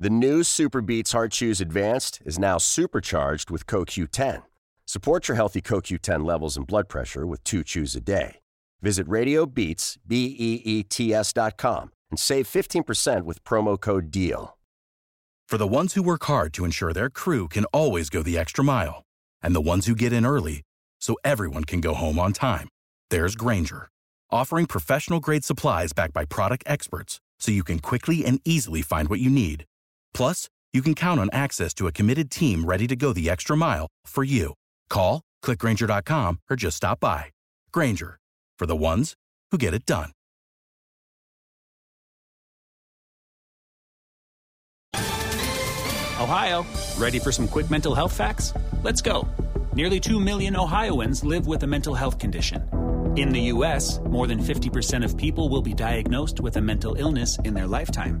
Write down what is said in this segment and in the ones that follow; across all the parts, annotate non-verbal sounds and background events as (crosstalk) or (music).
The new Super Beats Heart Chews Advanced is now supercharged with CoQ10. Support your healthy CoQ10 levels and blood pressure with two chews a day. Visit RadioBeats, B-E-E-T-S dot com and save 15% with promo code DEAL. For the ones who work hard to ensure their crew can always go the extra mile, and the ones who get in early so everyone can go home on time, there's Granger, offering professional-grade supplies backed by product experts so you can quickly and easily find what you need. Plus, you can count on access to a committed team ready to go the extra mile for you. Call, clickgranger.com, or just stop by. Granger, for the ones who get it done. Ohio, ready for some quick mental health facts? Let's go. Nearly 2 million Ohioans live with a mental health condition. In the U.S., more than 50% of people will be diagnosed with a mental illness in their lifetime.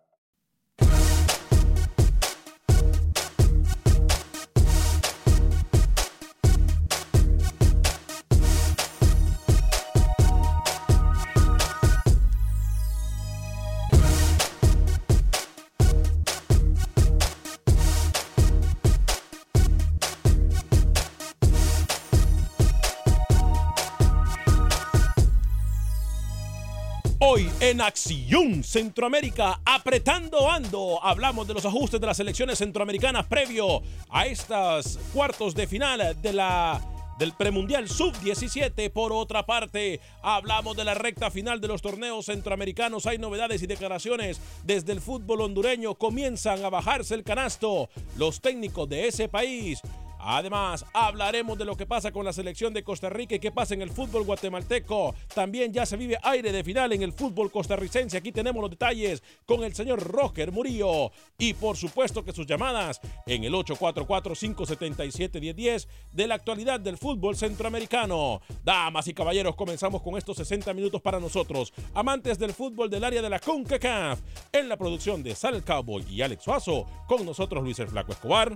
Hoy en Acción Centroamérica, apretando ando, hablamos de los ajustes de las selecciones centroamericanas previo a estas cuartos de final de la del premundial sub-17. Por otra parte, hablamos de la recta final de los torneos centroamericanos. Hay novedades y declaraciones desde el fútbol hondureño. Comienzan a bajarse el canasto los técnicos de ese país. Además, hablaremos de lo que pasa con la selección de Costa Rica y qué pasa en el fútbol guatemalteco. También ya se vive aire de final en el fútbol costarricense. Aquí tenemos los detalles con el señor Roger Murillo. Y por supuesto que sus llamadas en el 844-577-1010 de la actualidad del fútbol centroamericano. Damas y caballeros, comenzamos con estos 60 minutos para nosotros, amantes del fútbol del área de la CONCACAF. En la producción de Sal Cowboy y Alex Suazo, con nosotros Luis el Flaco Escobar.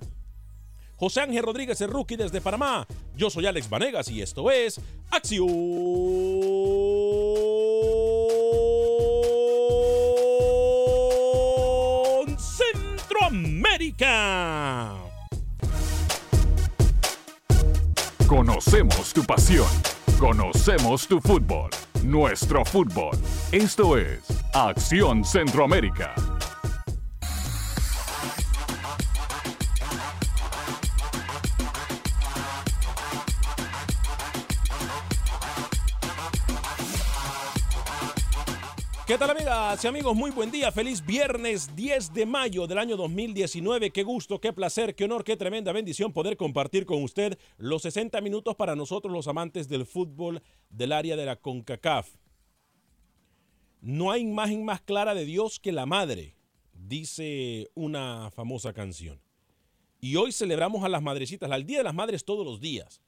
José Ángel Rodríguez, el rookie desde Panamá. Yo soy Alex Vanegas y esto es Acción Centroamérica. Conocemos tu pasión. Conocemos tu fútbol. Nuestro fútbol. Esto es Acción Centroamérica. ¿Qué tal amigas y amigos? Muy buen día, feliz viernes 10 de mayo del año 2019. Qué gusto, qué placer, qué honor, qué tremenda bendición poder compartir con usted los 60 minutos para nosotros los amantes del fútbol del área de la CONCACAF. No hay imagen más clara de Dios que la madre, dice una famosa canción. Y hoy celebramos a las madrecitas, al Día de las Madres todos los días.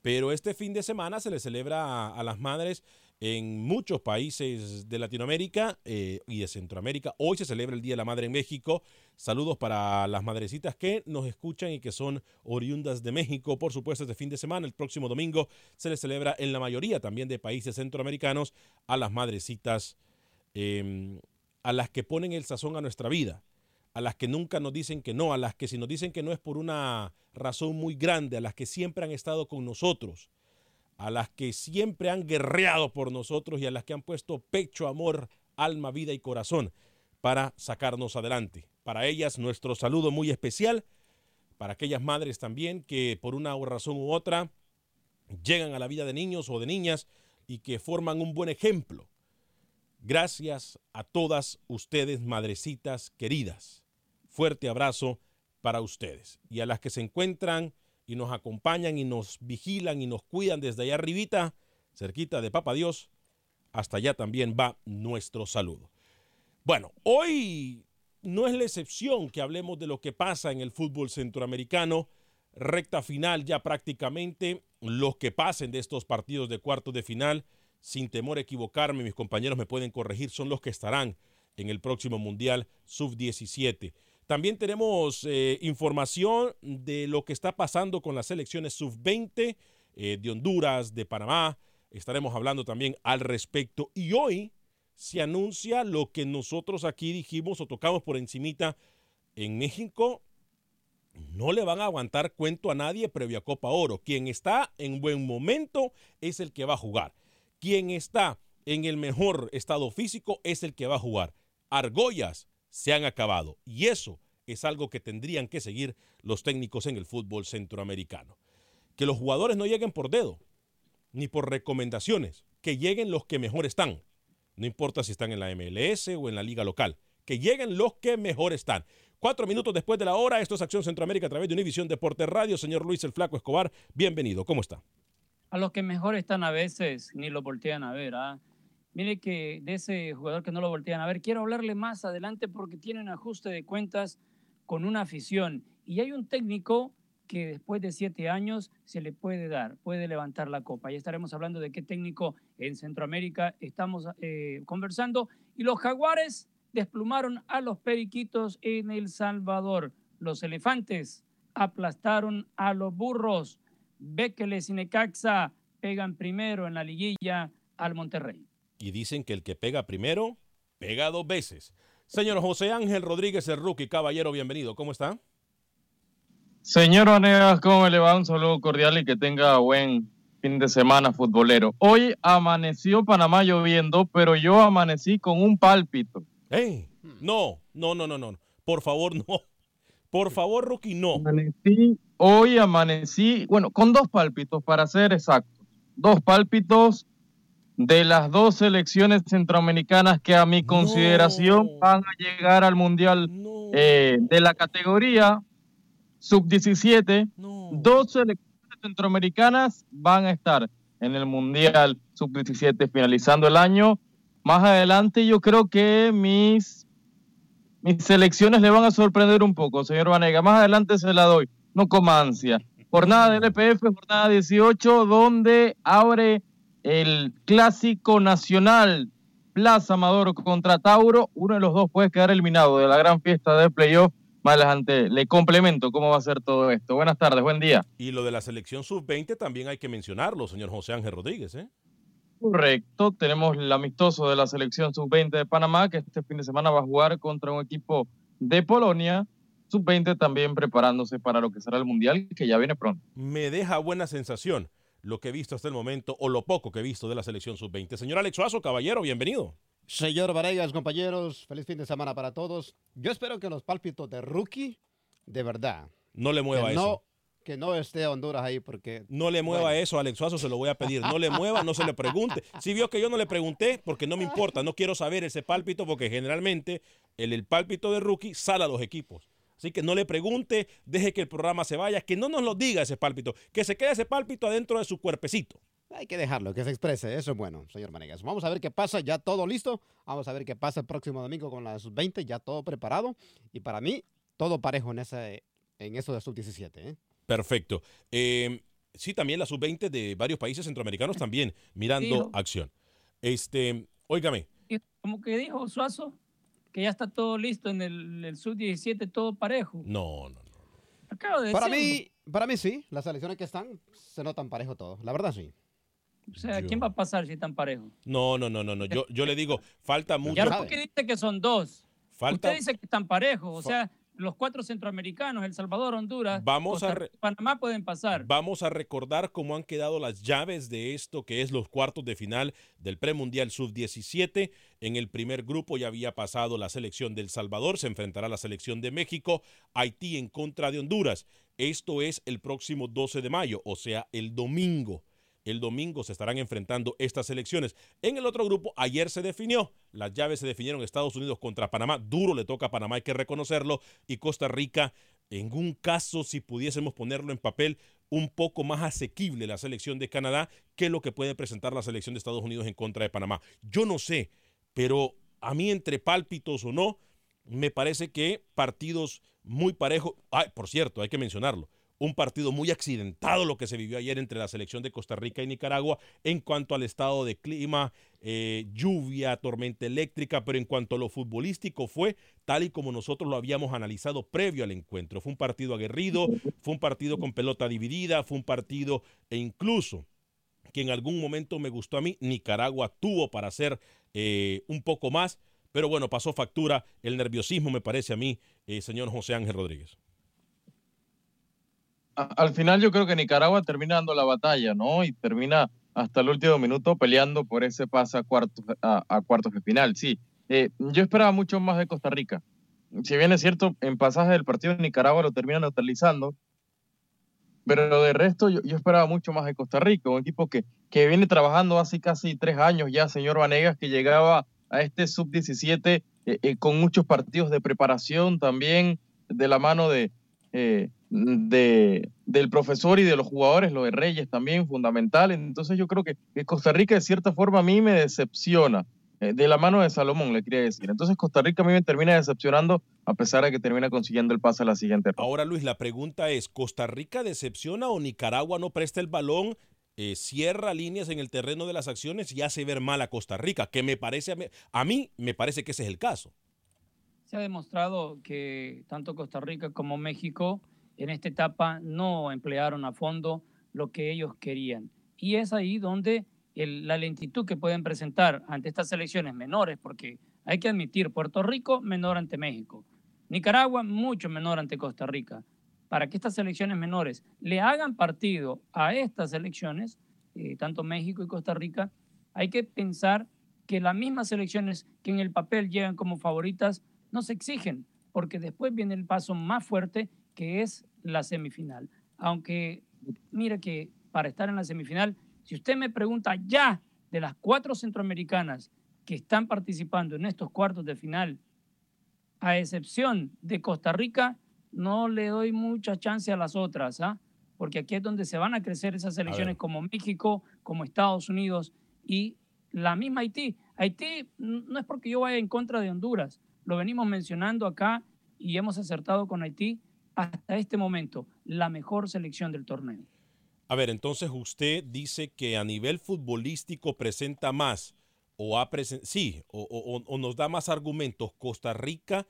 Pero este fin de semana se le celebra a, a las madres en muchos países de Latinoamérica eh, y de Centroamérica. Hoy se celebra el Día de la Madre en México. Saludos para las madrecitas que nos escuchan y que son oriundas de México. Por supuesto, este fin de semana, el próximo domingo, se le celebra en la mayoría también de países centroamericanos a las madrecitas, eh, a las que ponen el sazón a nuestra vida, a las que nunca nos dicen que no, a las que si nos dicen que no es por una razón muy grande, a las que siempre han estado con nosotros a las que siempre han guerreado por nosotros y a las que han puesto pecho, amor, alma, vida y corazón para sacarnos adelante. Para ellas nuestro saludo muy especial, para aquellas madres también que por una razón u otra llegan a la vida de niños o de niñas y que forman un buen ejemplo. Gracias a todas ustedes, madrecitas queridas. Fuerte abrazo para ustedes. Y a las que se encuentran y nos acompañan y nos vigilan y nos cuidan desde allá arribita, cerquita de Papa Dios, hasta allá también va nuestro saludo. Bueno, hoy no es la excepción que hablemos de lo que pasa en el fútbol centroamericano, recta final ya prácticamente, los que pasen de estos partidos de cuartos de final, sin temor a equivocarme, mis compañeros me pueden corregir, son los que estarán en el próximo Mundial Sub-17. También tenemos eh, información de lo que está pasando con las selecciones Sub-20 eh, de Honduras, de Panamá. Estaremos hablando también al respecto. Y hoy se anuncia lo que nosotros aquí dijimos o tocamos por encimita en México. No le van a aguantar cuento a nadie previo a Copa Oro. Quien está en buen momento es el que va a jugar. Quien está en el mejor estado físico es el que va a jugar. Argollas se han acabado y eso es algo que tendrían que seguir los técnicos en el fútbol centroamericano. Que los jugadores no lleguen por dedo, ni por recomendaciones, que lleguen los que mejor están. No importa si están en la MLS o en la liga local, que lleguen los que mejor están. Cuatro minutos después de la hora, esto es Acción Centroamérica a través de Univisión Deporte Radio. Señor Luis el Flaco Escobar, bienvenido. ¿Cómo está? A los que mejor están a veces ni lo voltean a ver. ¿ah? Mire que de ese jugador que no lo voltean a ver, quiero hablarle más adelante porque tiene un ajuste de cuentas con una afición. Y hay un técnico que después de siete años se le puede dar, puede levantar la copa. Ya estaremos hablando de qué técnico en Centroamérica estamos eh, conversando. Y los jaguares desplumaron a los periquitos en El Salvador. Los elefantes aplastaron a los burros. Bekeles y Necaxa pegan primero en la liguilla al Monterrey. Y dicen que el que pega primero, pega dos veces. Señor José Ángel Rodríguez, el rookie, caballero, bienvenido. ¿Cómo está? Señor Vanegas, ¿cómo le va? Un saludo cordial y que tenga buen fin de semana futbolero. Hoy amaneció Panamá lloviendo, pero yo amanecí con un pálpito. ¡Ey! No, no, no, no, no. Por favor, no. Por favor, rookie, no. Amanecí, hoy amanecí, bueno, con dos pálpitos para ser exactos. Dos pálpitos de las dos selecciones centroamericanas que a mi consideración van a llegar al Mundial eh, de la categoría sub-17. Dos selecciones centroamericanas van a estar en el Mundial sub-17 finalizando el año. Más adelante yo creo que mis, mis selecciones le van a sorprender un poco, señor Vanega. Más adelante se la doy, no coma ansia. Jornada del EPF, jornada 18, donde abre el clásico nacional Plaza Amador contra Tauro. Uno de los dos puede quedar eliminado de la gran fiesta de playoff. Más adelante le complemento cómo va a ser todo esto. Buenas tardes, buen día. Y lo de la selección sub-20 también hay que mencionarlo, señor José Ángel Rodríguez. ¿eh? Correcto, tenemos el amistoso de la selección sub-20 de Panamá, que este fin de semana va a jugar contra un equipo de Polonia. Sub-20 también preparándose para lo que será el Mundial, que ya viene pronto. Me deja buena sensación lo que he visto hasta el momento o lo poco que he visto de la selección sub-20. Señor Alex Suazo, caballero, bienvenido. Señor Varegas, compañeros, feliz fin de semana para todos. Yo espero que los pálpitos de rookie, de verdad. No le mueva eso. que no esté Honduras ahí porque... No le mueva eso, Alex Suazo, se lo voy a pedir. No le (laughs) mueva, no se le pregunte. Si vio que yo no le pregunté, porque no me importa, no quiero saber ese pálpito, porque generalmente el, el pálpito de rookie sale a los equipos. Así que no le pregunte, deje que el programa se vaya, que no nos lo diga ese pálpito, que se quede ese pálpito adentro de su cuerpecito. Hay que dejarlo, que se exprese. Eso es bueno, señor Manegas. Vamos a ver qué pasa. Ya todo listo. Vamos a ver qué pasa el próximo domingo con la sub-20. Ya todo preparado. Y para mí, todo parejo en, ese, en eso de sub-17. ¿eh? Perfecto. Em, sí, también la sub-20 de varios países centroamericanos también mirando acción. Este, óigame. Como que dijo Suazo, que ya está todo listo en el, sub-17, todo parejo. No, no, no. para mí, para mí sí, las selecciones que están se notan parejo todo, la verdad sí. O sea, ¿quién va a pasar si están parejos? No, no, no, no, no. Yo, yo le digo, falta mucho. ¿Y por qué dice que son dos? Falta... Usted dice que están parejos, o sea, los cuatro centroamericanos, El Salvador, Honduras, vamos a Panamá pueden pasar. Vamos a recordar cómo han quedado las llaves de esto, que es los cuartos de final del premundial sub-17. En el primer grupo ya había pasado la selección del Salvador, se enfrentará la selección de México, Haití en contra de Honduras. Esto es el próximo 12 de mayo, o sea, el domingo. El domingo se estarán enfrentando estas elecciones. En el otro grupo, ayer se definió. Las llaves se definieron Estados Unidos contra Panamá. Duro le toca a Panamá, hay que reconocerlo. Y Costa Rica, en un caso, si pudiésemos ponerlo en papel, un poco más asequible la selección de Canadá que lo que puede presentar la selección de Estados Unidos en contra de Panamá. Yo no sé, pero a mí entre pálpitos o no, me parece que partidos muy parejos. Ay, por cierto, hay que mencionarlo. Un partido muy accidentado lo que se vivió ayer entre la selección de Costa Rica y Nicaragua en cuanto al estado de clima, eh, lluvia, tormenta eléctrica, pero en cuanto a lo futbolístico fue tal y como nosotros lo habíamos analizado previo al encuentro. Fue un partido aguerrido, fue un partido con pelota dividida, fue un partido e incluso que en algún momento me gustó a mí, Nicaragua tuvo para hacer eh, un poco más, pero bueno, pasó factura el nerviosismo, me parece a mí, eh, señor José Ángel Rodríguez al final yo creo que Nicaragua termina dando la batalla, ¿no? Y termina hasta el último minuto peleando por ese pase a cuartos, a, cuartos de final. Sí, eh, yo esperaba mucho más de Costa Rica. Si bien es cierto, en pasaje del partido de Nicaragua lo termina neutralizando, pero de resto yo, esperaba mucho más de Costa Rica, un equipo que, que viene trabajando hace casi tres años ya, señor Vanegas, que llegaba a este sub-17 eh, eh, con muchos partidos de preparación también de la mano de, de, del profesor y de los jugadores, lo de Reyes también, fundamental. Entonces yo creo que, Costa Rica de cierta forma a mí me decepciona, eh, de la mano de Salomón, le quería decir. Entonces Costa Rica a mí me termina decepcionando a pesar de que termina consiguiendo el pase a la siguiente ronda. Ahora Luis, la pregunta es, ¿Costa Rica decepciona o Nicaragua no presta el balón? Eh, cierra líneas en el terreno de las acciones y hace ver mal a Costa Rica, que me parece, a mí, a mí me parece que ese es el caso. Se ha demostrado que tanto Costa Rica como México en esta etapa no emplearon a fondo lo que ellos querían. Y es ahí donde la lentitud que pueden presentar ante estas elecciones menores, porque hay que admitir, Puerto Rico menor ante México, Nicaragua mucho menor ante Costa Rica. Para que estas elecciones menores le hagan partido a estas elecciones, eh, tanto México y Costa Rica, hay que pensar que las mismas elecciones que en el papel llegan como favoritas no se exigen, porque después viene el paso más fuerte que es la semifinal. Aunque, mire que para estar en la semifinal, si usted me pregunta ya de las cuatro centroamericanas que están participando en estos cuartos de final, a excepción de Costa Rica, no le doy mucha chance a las otras, ¿ah? porque aquí es donde se van a crecer esas selecciones como México, como Estados Unidos y la misma Haití. Haití no es porque yo vaya en contra de Honduras, lo venimos mencionando acá y hemos acertado con Haití hasta este momento la mejor selección del torneo. A ver, entonces usted dice que a nivel futbolístico presenta más o ha sí, o, nos da más argumentos Costa Rica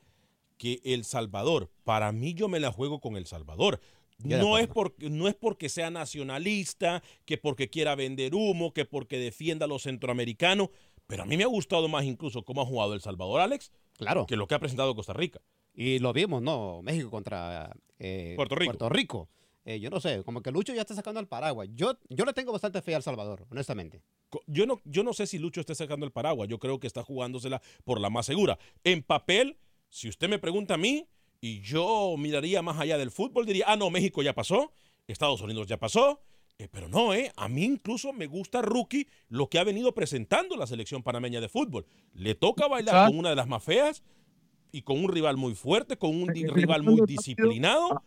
que El Salvador. Para mí yo me la juego con El Salvador. No es, porque, no es porque sea nacionalista, que porque quiera vender humo, que porque defienda a los centroamericanos, pero a mí me ha gustado más incluso cómo ha jugado El Salvador, Alex, claro. que lo que ha presentado Costa Rica. Y lo vimos, ¿no? México contra eh, Puerto Rico. Puerto Rico. Eh, yo no sé, como que Lucho ya está sacando el paraguas. Yo, yo le tengo bastante fe al Salvador, honestamente. Yo no, yo no sé si Lucho está sacando el paraguas. Yo creo que está jugándosela por la más segura. En papel, si usted me pregunta a mí, y yo miraría más allá del fútbol, diría, ah, no, México ya pasó, Estados Unidos ya pasó. Eh, pero no, ¿eh? A mí incluso me gusta Rookie lo que ha venido presentando la selección panameña de fútbol. Le toca bailar con una de las más feas, y con un rival muy fuerte, con un rival muy disciplinado,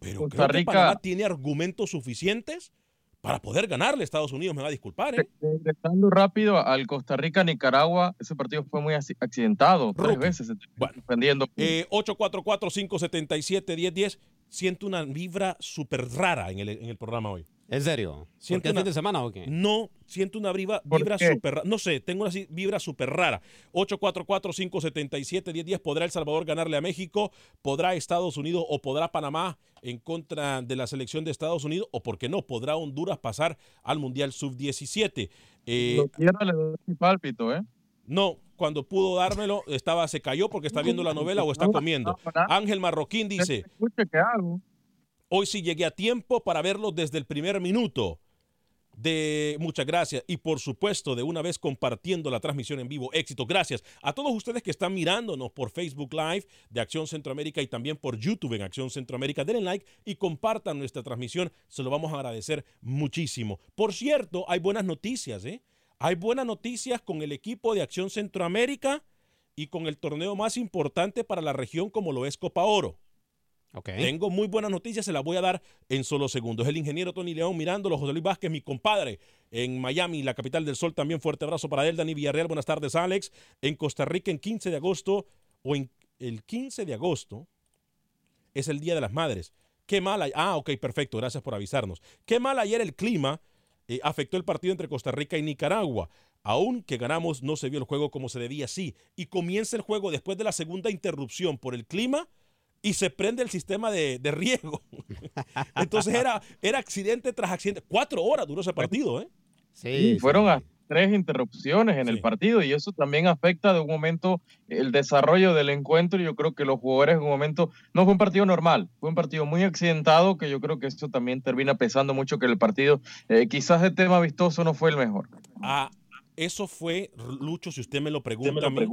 pero creo que Panamá tiene argumentos suficientes para poder ganarle a Estados Unidos, me va a disculpar. ¿eh? Regresando rápido al Costa Rica-Nicaragua, ese partido fue muy accidentado, tres veces bueno, defendiendo. Eh, 844-577-1010, siento una vibra súper rara en el, en el programa hoy. ¿En serio? ¿Siento una, fin de semana o qué? No, siento una vibra, vibra súper rara. No sé, tengo una vibra súper rara. 844-577-1010. ¿Podrá El Salvador ganarle a México? ¿Podrá Estados Unidos o podrá Panamá en contra de la selección de Estados Unidos? ¿O por qué no? ¿Podrá Honduras pasar al Mundial Sub-17? Eh, le doy pálpito, ¿eh? No, cuando pudo dármelo, estaba, se cayó porque está viendo la novela o está comiendo. Ángel Marroquín dice. Escuche que hago. Hoy sí llegué a tiempo para verlo desde el primer minuto. De muchas gracias y por supuesto de una vez compartiendo la transmisión en vivo. Éxito. Gracias a todos ustedes que están mirándonos por Facebook Live de Acción Centroamérica y también por YouTube en Acción Centroamérica. Denle like y compartan nuestra transmisión. Se lo vamos a agradecer muchísimo. Por cierto, hay buenas noticias. ¿eh? Hay buenas noticias con el equipo de Acción Centroamérica y con el torneo más importante para la región como lo es Copa Oro. Tengo muy buenas noticias, se las voy a dar en solo segundos. El ingeniero Tony León mirándolo, José Luis Vázquez, mi compadre en Miami, la capital del sol. También fuerte abrazo para él, Dani Villarreal. Buenas tardes, Alex. En Costa Rica, en 15 de agosto, o en el 15 de agosto, es el Día de las Madres. Qué mal. Ah, ok, perfecto. Gracias por avisarnos. Qué mal ayer el clima eh, afectó el partido entre Costa Rica y Nicaragua. Aún que ganamos, no se vio el juego como se debía, sí. Y comienza el juego después de la segunda interrupción por el clima y se prende el sistema de, de riego. (laughs) Entonces era, era accidente tras accidente. Cuatro horas duró ese partido, ¿eh? Sí, fueron a tres interrupciones en el partido y eso también afecta de un momento el desarrollo del encuentro. y Yo creo que los jugadores en un momento no fue un partido normal, fue un partido muy accidentado que yo creo que eso también termina pesando mucho que el partido eh, quizás el tema vistoso no fue el mejor. Ah, eso fue, Lucho, si usted me lo pregunta a mí,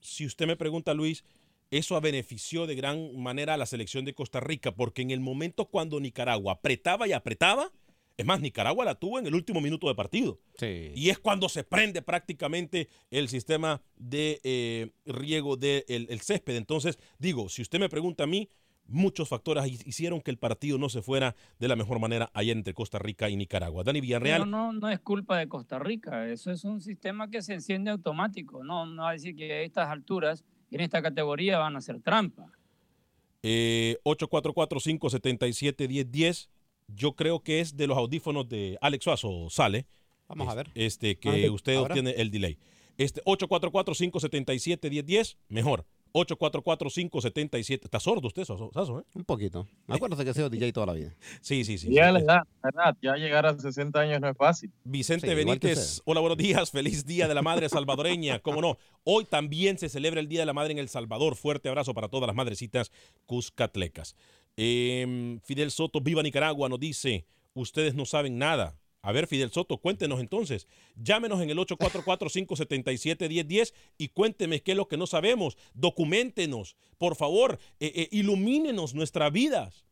si usted me pregunta, Luis, eso benefició de gran manera a la selección de Costa Rica, porque en el momento cuando Nicaragua apretaba y apretaba, es más, Nicaragua la tuvo en el último minuto de partido. Sí. Y es cuando se prende prácticamente el sistema de eh, riego del el césped. Entonces, digo, si usted me pregunta a mí, muchos factores hi- hicieron que el partido no se fuera de la mejor manera ayer entre Costa Rica y Nicaragua. Dani Villarreal. Pero no, no es culpa de Costa Rica, eso es un sistema que se enciende automático. No, no va a decir que a estas alturas, en esta categoría, van a hacer trampa. Eh, 844-577-1010. Yo creo que es de los audífonos de Alex Suazo, sale. Vamos a ver. Este, que usted Ahora. obtiene el delay. Este, 844-577-1010, mejor. 844-577. ¿Está sordo usted? Suazo, eh? Un poquito. Acuérdate que he sido DJ toda la vida. (laughs) Sí, sí, sí. ya sí. la edad, la edad, ya llegar a 60 años no es fácil. Vicente Sí, Benítez, hola, buenos días. Feliz Día de la Madre Salvadoreña. (laughs) ¿Cómo no? Hoy también se celebra el Día de la Madre en El Salvador. Fuerte abrazo para todas las madrecitas cuscatlecas. Em, Fidel Soto, viva Nicaragua, nos dice, ustedes no saben nada. A ver, Fidel Soto, cuéntenos entonces. Llámenos en el 844-577-1010 y cuénteme qué es lo que no sabemos. Documentenos, por favor, eh, eh, ilumínenos nuestras vidas.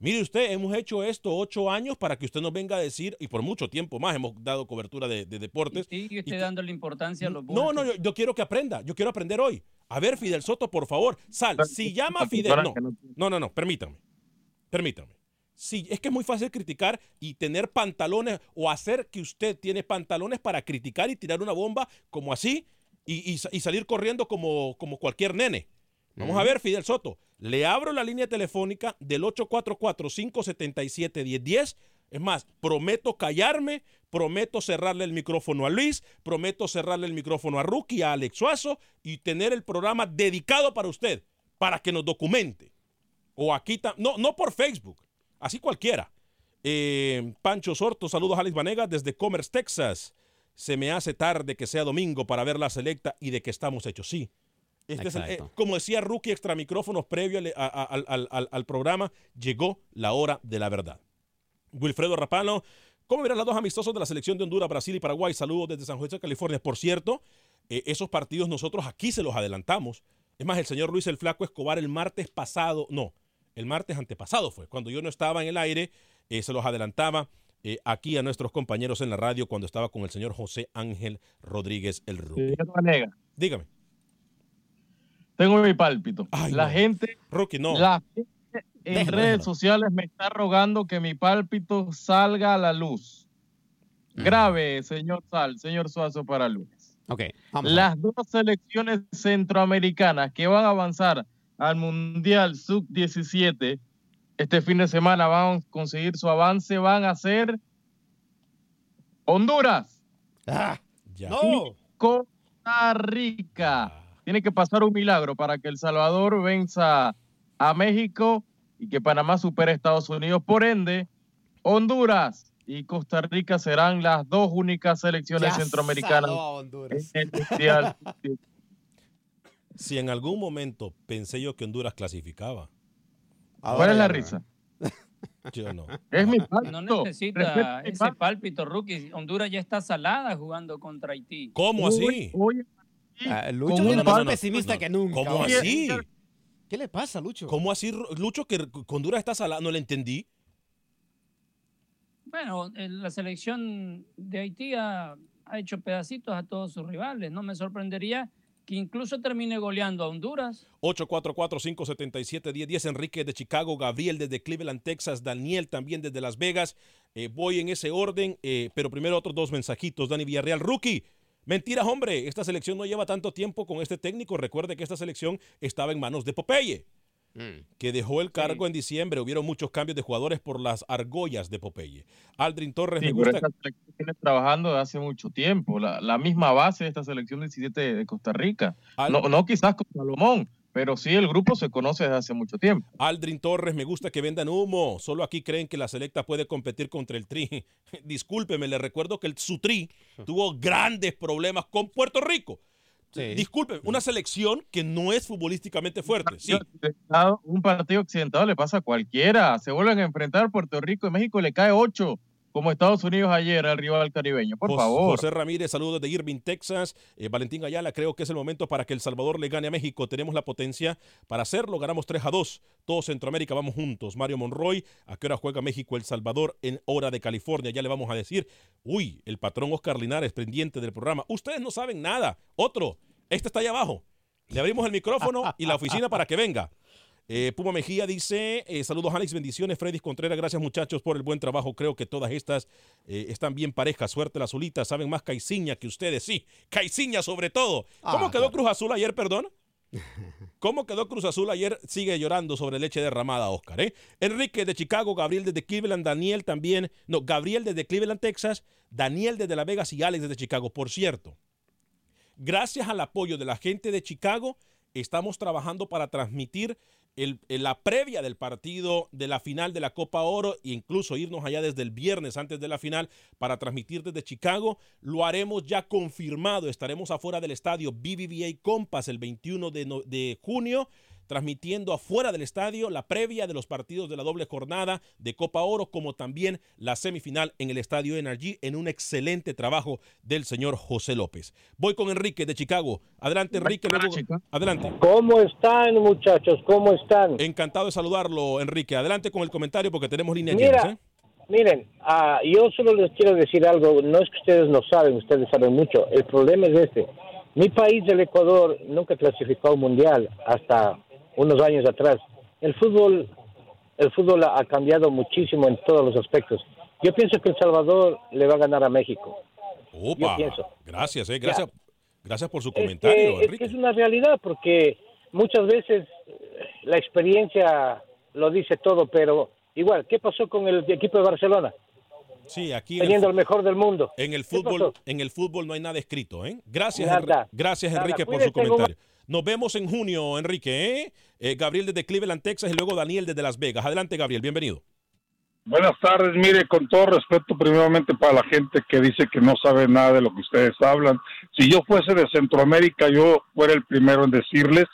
Mire usted, hemos hecho esto ocho años para que usted nos venga a decir, y por mucho tiempo más hemos dado cobertura de, de deportes. Y sigue usted que- dándole importancia a los No, no, yo, yo quiero que aprenda, yo quiero aprender hoy. A ver, Fidel Soto, por favor, sal. Si llama a Fidel, no, no, no, no, permítame, permítame. Sí, es que es muy fácil criticar y tener pantalones o hacer que usted tiene pantalones para criticar y tirar una bomba como así y, y sa- y salir corriendo como, como cualquier nene. Vamos a ver, Fidel Soto. Le abro la línea telefónica del 844-577-1010. Es más, prometo callarme, prometo cerrarle el micrófono a Luis, prometo cerrarle el micrófono a Rookie, a Alex Suazo y tener el programa dedicado para usted, para que nos documente. O aquí, no, no por Facebook, así cualquiera. Eh, Pancho Sorto, saludos a Alex Vanegas desde Commerce, Texas. Se me hace tarde que sea domingo para ver la selecta y de que estamos hechos. Sí. Este es el- eh, como decía Rookie extra micrófonos previo al, programa, llegó la hora de la verdad. Wilfredo Rapano, ¿cómo verán las dos amistosos de la selección de Honduras, Brasil y Paraguay? Saludos desde San José, California. Por cierto, eh, esos partidos nosotros aquí se los adelantamos. Es más, el señor Luis el Flaco Escobar el martes pasado, no, el martes antepasado fue, cuando yo no estaba en el aire, eh, se los adelantaba eh, aquí a nuestros compañeros en la radio cuando estaba con el señor José Ángel Rodríguez el Rookie. Dígame, tengo mi pálpito. Ay, la no. gente, Rookie, no. la gente en Déjalo, redes déjalo. sociales me está rogando que mi pálpito salga a la luz. Grave, señor Sal, señor Suazo para lunes. Ok, vamos. a- Las dos selecciones centroamericanas que van a avanzar al Mundial Sub-17 este fin de semana van a conseguir su avance, van a ser Honduras, Ah, Ya. no. Costa Rica. Tiene que pasar un milagro para que El Salvador venza a México y que Panamá supere a Estados Unidos. Por ende, Honduras y Costa Rica serán las dos únicas selecciones Ya centroamericanas saló a Honduras. en el Mundial. (laughs) Si en algún momento pensé yo que Honduras clasificaba, ¿Cuál Ahora es la no. risa? yo no. Es mi No pálpito. necesita Respeta mi ese pálpito. rookie. Honduras ya está salada jugando contra Haití. ¿Cómo así? Ah, Lucho un más pesimista que nunca. ¿Cómo oye. así? ¿Qué le pasa, Lucho? ¿Cómo así, Lucho, que Honduras está salada? No le entendí. Bueno, eh, la selección de Haití ha, ha hecho pedacitos a todos sus rivales. No me sorprendería que incluso termine goleando a Honduras. 844-577-1010, Enrique de Chicago, Gabriel desde Cleveland, Texas, Daniel también desde Las Vegas. Eh, voy en ese orden, eh, pero primero otros dos mensajitos. Dani Villarreal, rookie. Mentiras, hombre. Esta selección no lleva tanto tiempo con este técnico. Recuerde que esta selección estaba en manos de Popeye. Mm. que dejó el cargo en diciembre. Hubieron muchos cambios de jugadores por las argollas de Popeye. Aldrin Torres me gusta. Esta selección viene trabajando desde hace mucho tiempo. La, misma base de esta selección 17 de Costa Rica. No, no quizás con Salomón, pero sí el grupo se conoce desde hace mucho tiempo. Aldrin Torres, me gusta que vendan humo. Solo aquí creen que la selecta puede competir contra el Tri. (laughs) Discúlpeme, le recuerdo que el, su Tri (laughs) tuvo grandes problemas con Puerto Rico. Disculpe, una selección que no es futbolísticamente fuerte. Sí. Un partido accidentado le pasa a cualquiera. Se vuelven a enfrentar Puerto Rico y México le cae ocho como Estados Unidos ayer al rival caribeño. Por favor. José Ramírez, saludos de Irving, Texas. Eh, Valentín Ayala, creo que es el momento para que El Salvador le gane a México. Tenemos la potencia para hacerlo. Ganamos 3 a 2. Todo Centroamérica vamos juntos. Mario Monroy, ¿a qué hora juega México El Salvador en hora de California? Ya le vamos a decir. Uy, el patrón Oscar Linares, pendiente del programa. Ustedes no saben nada. Otro, este está allá abajo. Le abrimos el micrófono y la oficina para que venga. Eh, Puma Mejía dice, eh, saludos Alex, bendiciones. Freddy Contreras, gracias muchachos por el buen trabajo. Creo que todas estas eh, están bien parejas. Suerte las solitas, saben más Caiciña que ustedes. Sí, Caiciña sobre todo. ¿Cómo ah, quedó Cruz Azul ayer, perdón? (laughs) ¿Cómo quedó Cruz Azul ayer? Sigue llorando sobre leche derramada, Oscar. Enrique de Chicago, Gabriel desde Cleveland, Daniel también. No, Gabriel desde Cleveland, Texas, Daniel desde Las Vegas y Alex desde Chicago. Por cierto, gracias al apoyo de la gente de Chicago, estamos trabajando para transmitir la previa del partido de la final de la Copa Oro e incluso irnos allá desde el viernes antes de la final para transmitir desde Chicago. Lo haremos ya confirmado. Estaremos afuera del estadio BBVA Compass el 21 de, de junio transmitiendo afuera del estadio la previa de los partidos de la doble jornada de Copa Oro, como también la semifinal en el estadio Energy, en un excelente trabajo del señor José López. Voy con Enrique de Chicago. Adelante, Enrique. adelante. ¿Cómo están, muchachos? ¿Cómo están? Encantado de saludarlo, Enrique. Adelante con el comentario porque tenemos línea Mira, ¿eh? Miren, uh, yo solo les quiero decir algo. No es que ustedes no saben, ustedes saben mucho. El problema es este. Mi país, el Ecuador, nunca clasificó al mundial hasta unos años atrás. El fútbol, el fútbol ha cambiado muchísimo en todos los aspectos. Yo pienso que El Salvador le va a ganar a México. Opa, gracias, eh, gracias, gracias por su comentario, es Es, una realidad porque muchas veces eh, la experiencia lo dice todo, pero igual, ¿qué pasó con el equipo de Barcelona? Sí, aquí teniendo el, mejor del mundo. En el fútbol, en el fútbol no hay nada escrito, ¿eh? Gracias, gracias Enrique por su comentario. Nos vemos en junio, Enrique. ¿eh? ¿eh? Gabriel desde Cleveland, Texas, y luego Daniel desde Las Vegas. Adelante, Gabriel, bienvenido. Buenas tardes, mire, con todo respeto, primeramente para la gente que dice que no sabe nada de lo que ustedes hablan. Si yo fuese de Centroamérica, yo fuera el primero en decirles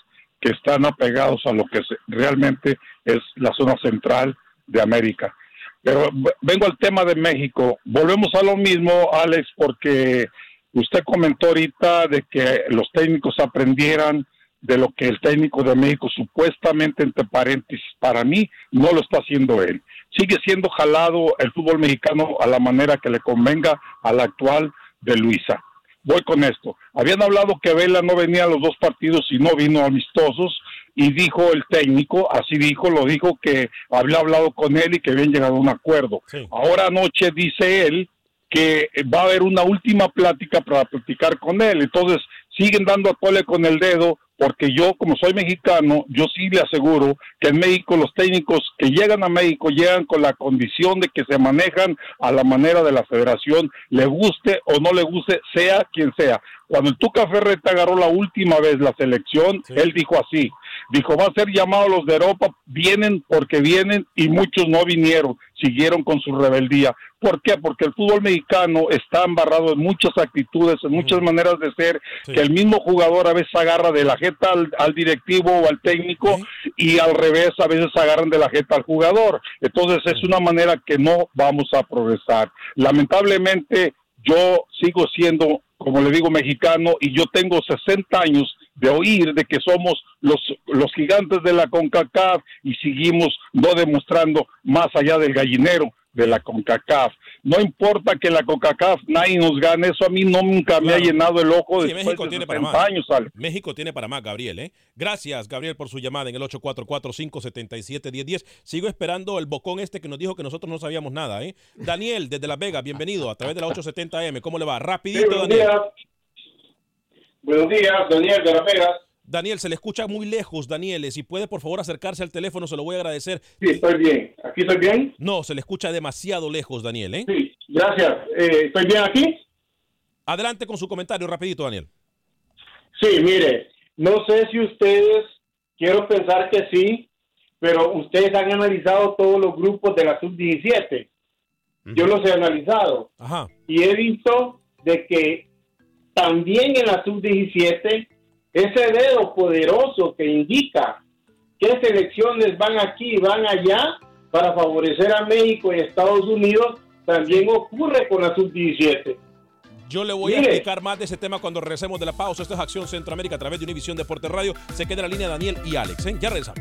que están apegados a lo que realmente es la zona central de América. Pero vengo al tema de México. Volvemos a lo mismo, Alex, porque Usted comentó ahorita de que los técnicos aprendieran de lo que el técnico de México supuestamente, entre paréntesis, para mí no lo está haciendo él. Sigue siendo jalado el fútbol mexicano a la manera que le convenga al actual de Luisa. Voy con esto. Habían hablado que Vela no venía a los dos partidos y no vino amistosos y dijo el técnico, así dijo, lo dijo que había hablado con él y que habían llegado a un acuerdo. Ahora anoche dice él que va a haber una última plática para platicar con él. Entonces, siguen dando a tole con el dedo, porque yo, como soy mexicano, yo sí le aseguro que en México los técnicos que llegan a México llegan con la condición de que se manejan a la manera de la federación, le guste o no le guste, sea quien sea. Cuando el Tuca Ferreta agarró la última vez la selección, él dijo así, dijo, va a ser llamado los de Europa, vienen porque vienen y muchos no vinieron, siguieron con su rebeldía. ¿Por qué? Porque el fútbol mexicano está embarrado en muchas actitudes, en muchas maneras de ser, que el mismo jugador a veces agarra de la jeta al, directivo o al técnico y al revés a veces agarran de la jeta al jugador. Entonces es una manera que no vamos a progresar. Lamentablemente yo sigo siendo, como le digo, mexicano y yo tengo 60 años de oír de que somos los, los gigantes de la CONCACAF y seguimos no demostrando más allá del gallinero de la CONCACAF. No importa que la CONCACAF nadie nos gane, eso a mí no nunca me ha llenado el ojo después México de tiene para más. años. México tiene para más, Gabriel. ¿eh? Gracias, Gabriel, por su llamada en el 844-577-1010. Sigo esperando el bocón este que nos dijo que nosotros no sabíamos nada. ¿eh? Daniel, desde Las Vegas, bienvenido a través de la 870M. ¿Cómo le va? Rapidito, Daniel. Buenos días, Daniel de Las Vegas. Daniel, se le escucha muy lejos, Daniel. Si puede, por favor, acercarse al teléfono, se lo voy a agradecer. Sí, estoy bien. ¿Aquí estoy bien? No, se le escucha demasiado lejos, Daniel. ¿eh? Sí, gracias. Eh, ¿Estoy bien aquí? Adelante con su comentario, rapidito, Daniel. Sí, mire, no sé si ustedes, quiero pensar que sí, pero ustedes han analizado todos los grupos de la sub-17. Yo los he analizado. Ajá. Y he visto de que también en la sub-17, ese dedo poderoso que indica qué selecciones van aquí y van allá para favorecer a México y Estados Unidos, también ocurre con la sub-17. Yo le voy a Mire. explicar más de ese tema cuando regresemos de la pausa. Esto es Acción Centroamérica a través de Univisión Deporte Radio. Se queda en la línea Daniel y Alex. ¿eh? Ya regresamos.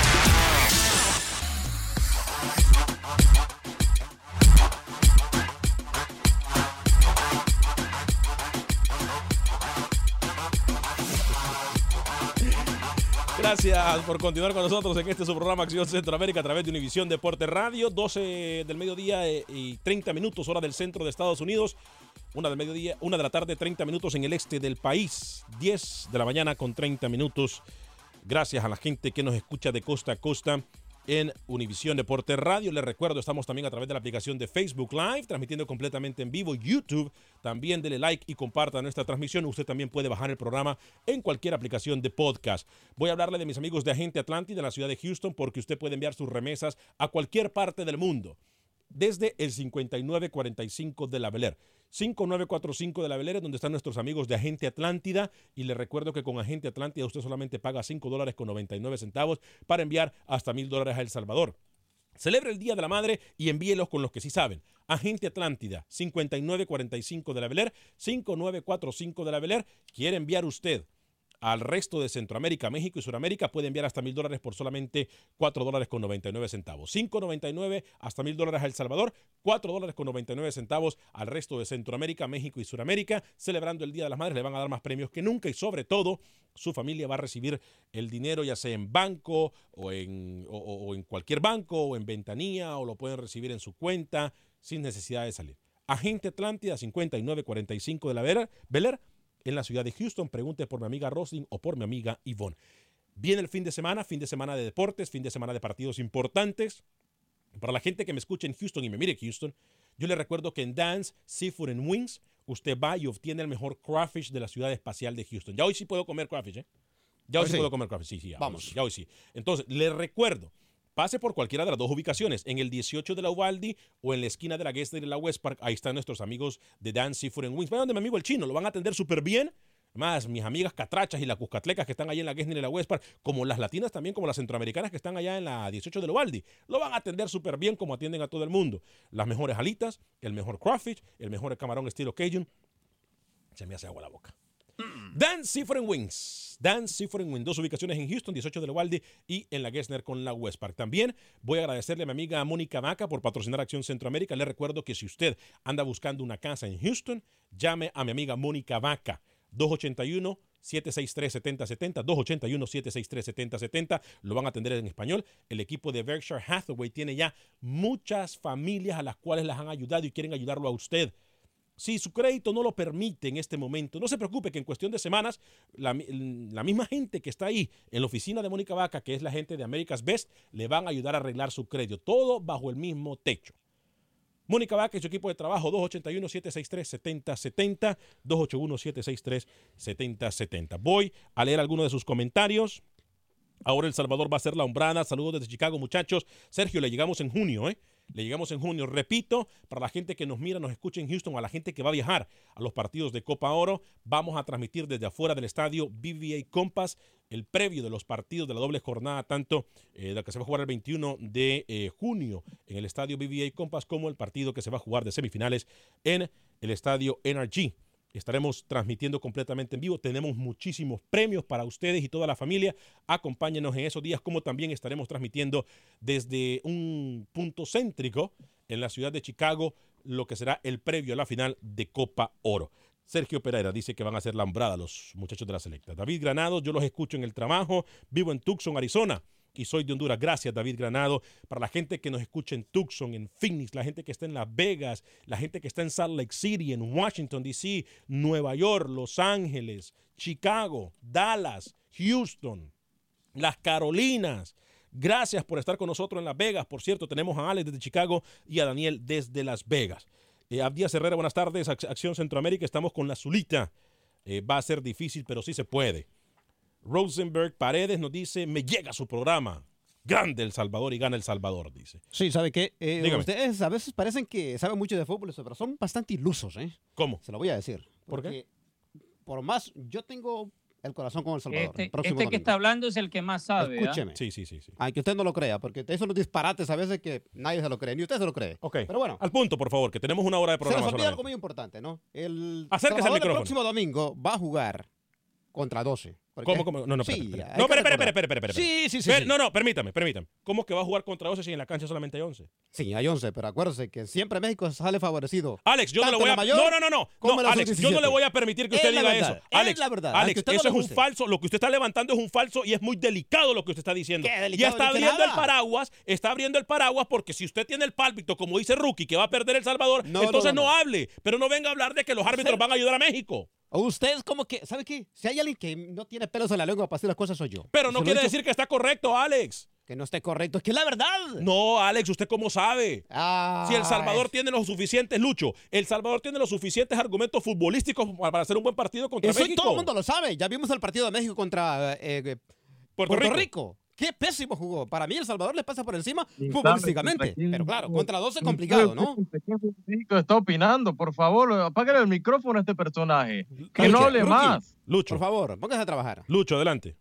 Gracias por continuar con nosotros en este su programa Acción Centroamérica a través de Univisión Deporte Radio. 12 del mediodía eh, y 30 minutos, hora del centro de Estados Unidos. Una del mediodía, una de la tarde, 30 minutos en el este del país. 10 de la mañana con 30 minutos. Gracias a la gente que nos escucha de costa a costa en Univisión Deporte Radio. Les recuerdo, estamos también a través de la aplicación de Facebook Live, transmitiendo completamente en vivo. YouTube, también dele like y comparta nuestra transmisión. Usted también puede bajar el programa en cualquier aplicación de podcast. Voy a hablarle de mis amigos de Agente Atlántida en la ciudad de Houston, porque usted puede enviar sus remesas a cualquier parte del mundo. Desde el 5945 de la Bel Air. 5945 de la Air, donde están nuestros amigos de Agente Atlántida. Y les recuerdo que con Agente Atlántida usted solamente paga 5 dólares con 99 centavos para enviar hasta mil dólares a El Salvador. Celebre el Día de la Madre y envíelos con los que sí saben. Agente Atlántida, 5945 de la Bel Air, 5945 de la Bel Air. ¿Quiere enviar usted al resto de Centroamérica, México y Sudamérica puede enviar hasta mil dólares por solamente 4 dólares con 99 centavos. 5.99 hasta mil dólares a El Salvador, 4 dólares con 99 centavos al resto de Centroamérica, México y Sudamérica. Celebrando el Día de las Madres le van a dar más premios que nunca y sobre todo su familia va a recibir el dinero ya sea en banco o en, o, en cualquier banco o en ventanilla o lo pueden recibir en su cuenta sin necesidad de salir. Agente Atlántida 5945 de la Air en la ciudad de Houston. Pregunte por mi amiga Roslyn o por mi amiga Yvonne. Viene el fin de semana, fin de semana de deportes, fin de semana de partidos importantes. Para la gente que me escuche en Houston y me mire en Houston, yo le recuerdo que en Dance, Seafood and Wings, usted va y obtiene el mejor crawfish de la ciudad espacial de Houston. Ya hoy sí puedo comer crawfish, ¿eh? Ya hoy Hoy sí sí. puedo comer crawfish, sí, sí. ya, Vamos. hoy- Ya hoy sí. Entonces, le recuerdo, pase por cualquiera de las dos ubicaciones, en el 18 de la Uvalde o en la esquina de la Gessler y la West Park. Ahí están nuestros amigos de Dance, Seafood and Wings. Vayan donde mi amigo el chino, lo van a atender súper bien. Más mis amigas catrachas y las cuscatlecas que están ahí en la Gessner y la West Park, como las latinas también, como las centroamericanas que están allá en la 18 de la Uvalde, lo van a atender súper bien como atienden a todo el mundo. Las mejores alitas, el mejor crawfish, el mejor camarón estilo Cajun. Se me hace agua la boca. Dan and Wings. Dan and Wings. Dos ubicaciones en Houston, 18 de la Uvalde y en la Gessner con la West Park. También voy a agradecerle a mi amiga Mónica Maca por patrocinar Acción Centroamérica. Le recuerdo que si usted anda buscando una casa en Houston, llame a mi amiga Mónica Vaca. 281 763-7070, 281-763-7070, lo van a atender en español. El equipo de Berkshire Hathaway tiene ya muchas familias a las cuales las han ayudado y quieren ayudarlo a usted. Si su crédito no lo permite en este momento, no se preocupe que en cuestión de semanas la, mi- la misma gente que está ahí en la oficina de Mónica Vaca, que es la gente de America's Best, le van a ayudar a arreglar su crédito. Todo bajo el mismo techo. Mónica Vaca y su equipo de trabajo 281-763-7070, 281-763-7070. Voy a leer algunos de sus comentarios. Ahora El Salvador va a ser la hombrada. Saludos desde Chicago, muchachos. Sergio, le llegamos en junio, ¿eh? Le llegamos en junio. Repito, para la gente que nos mira, nos escucha en Houston, a la gente que va a viajar a los partidos de Copa Oro, vamos a transmitir desde afuera del estadio BBA Compass el previo de los partidos de la doble jornada, tanto eh, la que se va a jugar el 21 de eh, junio en el estadio BBA Compass, como el partido que se va a jugar de semifinales en el estadio NRG. Estaremos transmitiendo completamente en vivo. Tenemos muchísimos premios para ustedes y toda la familia. Acompáñenos en esos días, como también estaremos transmitiendo desde un punto céntrico en la ciudad de Chicago lo que será el previo a la final de Copa Oro. Sergio Pereira dice que van a ser lambrada los muchachos de la selecta. David Granado, yo los escucho en el trabajo, vivo en Tucson, Arizona y soy de Honduras. Gracias, David Granado. Para la gente que nos escucha en Tucson, en Phoenix, la gente que está en Las Vegas, la gente que está en Salt Lake City, en Washington, D.C., Nueva York, Los Ángeles, Chicago, Dallas, Houston, las Carolinas. Gracias por estar con nosotros en Las Vegas. Por cierto, tenemos a Alex desde Chicago y a Daniel desde Las Vegas. Eh, Herrera, buenas tardes. Ac- Acción Centroamérica, estamos con la Zulita. Eh, va a ser difícil, pero sí se puede. Rosenberg Paredes nos dice, me llega su programa. Grande El Salvador y gana El Salvador, dice. Sí, ¿sabe qué? Eh, ustedes a veces parecen que saben mucho de fútbol, pero son bastante ilusos, ¿eh? ¿Cómo? Se lo voy a decir. ¿Por qué? Porque Por más, yo tengo el corazón con El Salvador. Este, el este que domingo. está hablando es el que más sabe. Escúcheme. Sí, sí, sí. sí. Aunque usted no lo crea, porque esos son los disparates a veces que nadie se lo cree, ni usted se lo cree. Ok. Pero bueno, Al punto, por favor, que tenemos una hora de se programa nos olvida algo muy importante, ¿no? El Acérquese al Salvador micrófono. el próximo domingo va a jugar contra 12. ¿Cómo, cómo? No, no, Sí, hay No, recordar. espere, espere, espere. Sí, sí, sí, Per- sí. No, no, permítame, permítame. ¿Cómo que va a jugar contra 12 si en la cancha solamente hay 11? Sí, hay 11, pero acuérdese que siempre México sale favorecido. Alex, yo no le voy a... mayor no, no, no, no. Alex, yo no sub-17. le voy a permitir que Es usted diga verdad, eso. es Alex, la verdad, Alex, no eso es un falso. Lo que usted está levantando es un falso y es muy delicado lo que usted está diciendo. ¿Qué delicado está ni que abriendo el paraguas, está abriendo el paraguas porque si usted tiene el pálpito, como dice Rookie, que va a perder El Salvador, No, entonces no, no, no. hable. Pero no venga a hablar de que los árbitros van a ayudar a México. O usted es como que, ¿sabe qué? Si hay alguien que no tiene pelos en la lengua para hacer las cosas, soy yo. Pero no quiere dicho decir que está correcto, Alex. que no esté correcto. Es que es la verdad. No, Alex, ¿usted cómo sabe? Si El Salvador tiene los suficientes, Lucho, El Salvador tiene los suficientes argumentos futbolísticos para hacer un buen partido contra Eso México. todo el mundo lo sabe. Ya vimos el partido de México contra eh, eh, Puerto, Puerto, Rico. Rico. Qué pésimo jugó. Para mí El Salvador le pasa por encima futbolísticamente. Pero claro, contra 12 es complicado, ¿no? Está opinando, por favor, apágale el micrófono a este personaje. Que Lucho, no hable Rookie, más. Lucho, Por favor, póngase a trabajar. Lucho, adelante.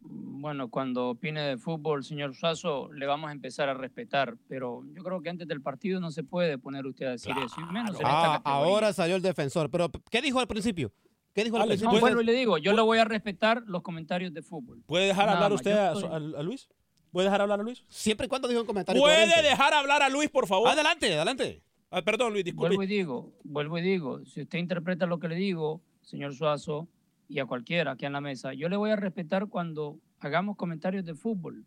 Bueno, cuando opine de fútbol, señor Suazo, le vamos a empezar a respetar, pero yo creo que antes del partido no se puede poner usted a decir eso, y menos en esta Ah, ahora salió el defensor. Pero, ¿qué dijo al principio? ¿Qué dijo al Alex, No, principio? vuelvo y le digo, yo le voy a respetar los comentarios de fútbol. ¿Puede dejar Nada hablar más, usted a, estoy- a- a Luis? ¿Puede dejar hablar a Luis? Siempre y cuando dijo un comentario ¿Puede coherente. dejar hablar a Luis, por favor? Adelante, adelante. Ah, perdón, Luis, disculpe. Vuelvo y digo, vuelvo y digo, si usted interpreta lo que le digo, señor Suazo, y a cualquiera aquí en la mesa, yo le voy a respetar cuando hagamos comentarios de fútbol.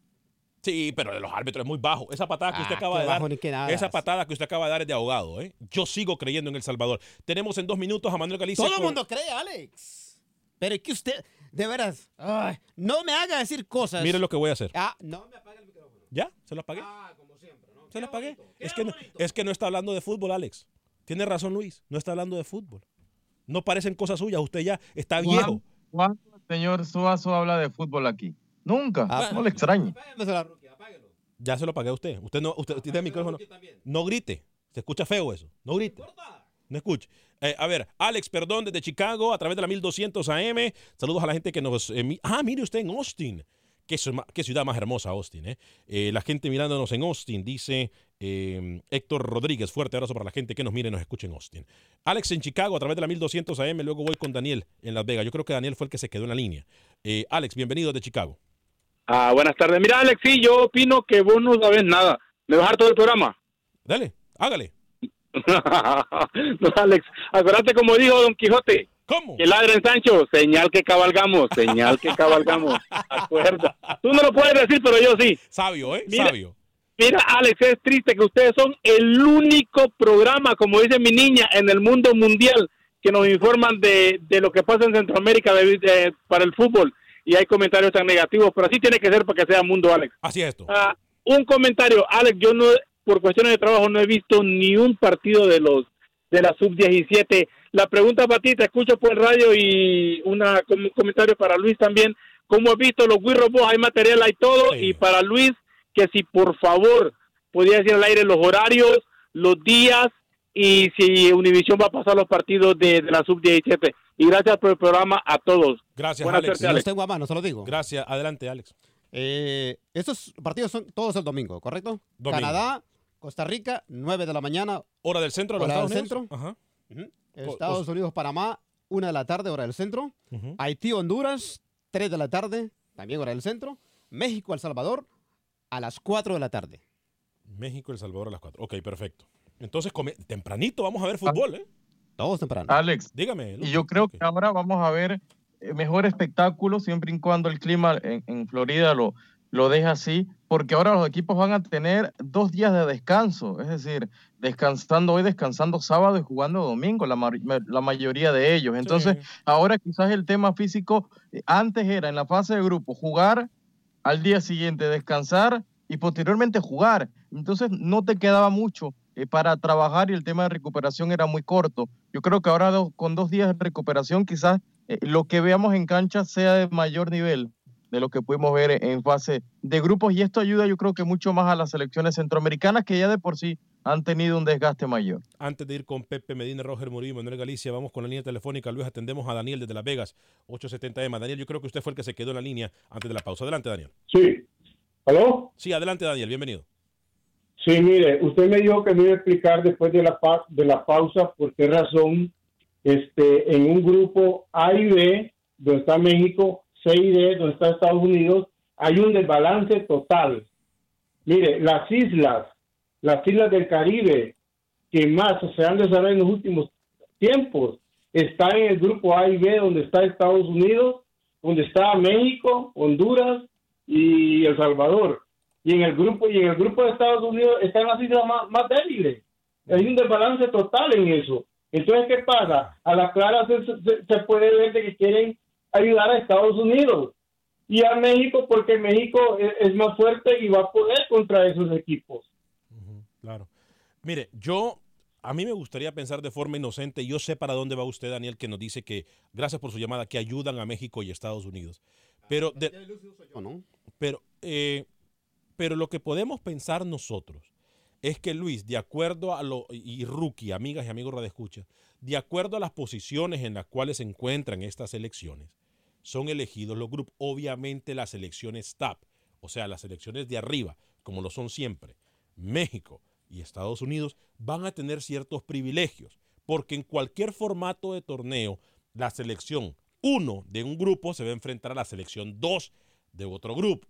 Sí, pero de los árbitros es muy bajo. Esa patada que usted Ah, acaba de dar. nada. Esa patada que usted acaba de dar es de ahogado, ¿eh? Yo sigo creyendo en El Salvador. Tenemos en dos minutos a Manuel Galicia. Todo el con- mundo cree, Alex. Pero es que usted, de veras, ay, no me haga decir cosas. Mire lo que voy a hacer. Ah, no me apague el micrófono. ¿Ya? ¿Se lo apagué? Ah, como siempre, ¿no? ¿Se Qué lo apagué? Es que, no, es que no está hablando de fútbol, Alex. Tiene razón, Luis. No está hablando de fútbol. No parecen cosas suyas. Usted ya está viejo. ¿Cuándo el señor Suazo habla de fútbol aquí? Nunca. Ah, no le extrañe. Rookie, apáguelo. Ya se lo pagué a usted. Usted no, usted tiene el micrófono. No grite. Se escucha feo eso. No grite. No escuche. Eh, a ver, Alex, perdón, desde Chicago, a través de la 1200 AM. Saludos a la gente que nos... eh, mi- ah, mire usted en Austin. Qué, ciudad más hermosa, Austin. ¿eh? Eh, la gente mirándonos en Austin, dice eh, Héctor Rodríguez. Fuerte abrazo para la gente que nos mire y nos escuche en Austin. Alex en Chicago, a través de la 1200 AM. Luego voy con Daniel en Las Vegas. Yo creo que Daniel fue el que se quedó en la línea. Eh, Alex, bienvenido de Chicago. Ah, buenas tardes. Mira, Alex, sí, yo opino que vos no sabes nada. ¿Me vas a dar todo el programa? Dale, hágale. (laughs) no, Alex, acuérdate como dijo Don Quijote, ¿Cómo? que ladren Sancho, señal que cabalgamos, señal que cabalgamos. (laughs) Acuerda. Tú no lo puedes decir, pero yo sí. Sabio, ¿eh? Mira. Sabio. Mira, Alex, es triste que ustedes son el único programa, como dice mi niña, en el mundo mundial que nos informan de, de lo que pasa en Centroamérica de- de- para el fútbol. Y hay comentarios tan negativos, pero así tiene que ser para que sea mundo, Alex. Así es esto. Ah, un comentario, Alex, yo no, por cuestiones de trabajo no he visto ni un partido de los de la sub-17. La pregunta para ti, te escucho por el radio y una, un comentario para Luis también. ¿Cómo has visto los Wii Robots? Hay material, hay todo. Sí. Y para Luis, que si por favor podía decir al aire los horarios, los días y si Univision va a pasar los partidos de, de la sub-17. Y gracias por el programa a todos. Gracias, Buena Alex. suerte, Los Alex. tengo a mano, se lo digo. Gracias. Adelante, Alex. Eh, estos partidos son todos el domingo, ¿correcto? Domingo. Canadá, Costa Rica, 9 de la mañana, Hora del centro de los Hora Estados del Unidos. Ajá. Estados Unidos, Panamá, 1 de la tarde, hora del centro. Haití, Honduras, 3 de la tarde, también hora del centro. México, El Salvador, a las 4 de la tarde. México, El Salvador a las 4. Ok, perfecto. Entonces, come- tempranito vamos a ver fútbol, ¿eh? Todos temprano. Alex, dígame. Y yo creo que ahora vamos a ver eh, mejor espectáculo siempre y cuando el clima en, en Florida lo, lo deja así, porque ahora los equipos van a tener dos días de descanso, es decir, descansando hoy, descansando sábado y jugando domingo, la, ma- la mayoría de ellos. Entonces, ahora quizás el tema físico, eh, antes era en la fase de grupo, jugar al día siguiente, descansar y posteriormente jugar. Entonces, no te quedaba mucho eh, para trabajar y el tema de recuperación era muy corto. Yo creo que ahora con dos días de recuperación, quizás eh, lo que veamos en cancha sea de mayor nivel de lo que pudimos ver en fase de grupos y esto ayuda yo creo que mucho más a las selecciones centroamericanas que ya de por sí han tenido un desgaste mayor. Antes de ir con Pepe Medina, Roger Murillo y Manuel Galicia, vamos con la línea telefónica. Luis, atendemos a Daniel desde Las Vegas, 870M. Daniel, yo creo que usted fue el que se quedó en la línea antes de la pausa. Adelante, Daniel. Sí. ¿Aló? Sí, adelante, Daniel. Bienvenido. Sí, mire, usted me dijo que me iba a explicar después de la, pa- de la pausa por qué razón este, en un grupo A y B, donde está México, C y D, donde está Estados Unidos, hay un desbalance total. Mire, las islas, las islas del Caribe, que más se han desarrollado en los últimos tiempos, están en el grupo A y B, donde está Estados Unidos, donde está México, Honduras y El Salvador. Y en el grupo y en el grupo de Estados Unidos están las islas más, más débiles. Hay un desbalance total en eso. Entonces, ¿qué pasa? A la clara se, se- se puede ver de que quieren ayudar a Estados Unidos y a México porque México es, es más fuerte y va a poder contra esos equipos. Claro. Mire, yo, a mí me gustaría pensar de forma inocente. Yo sé para dónde va usted, Daniel, que nos dice que, gracias por su llamada, que ayudan a México y Estados Unidos. Pero, de- pero, eh, pero lo que podemos pensar nosotros es que Luis, de acuerdo a lo, y Rookie, amigas y amigos radioescuchas, de acuerdo a las posiciones en las cuales se encuentran estas elecciones, son elegidos los grupos. Obviamente las elecciones TAP, o sea, las elecciones de arriba, como lo son siempre, México y Estados Unidos, van a tener ciertos privilegios, porque en cualquier formato de torneo, la selección 1 de un grupo se va a enfrentar a la selección 2 de otro grupo.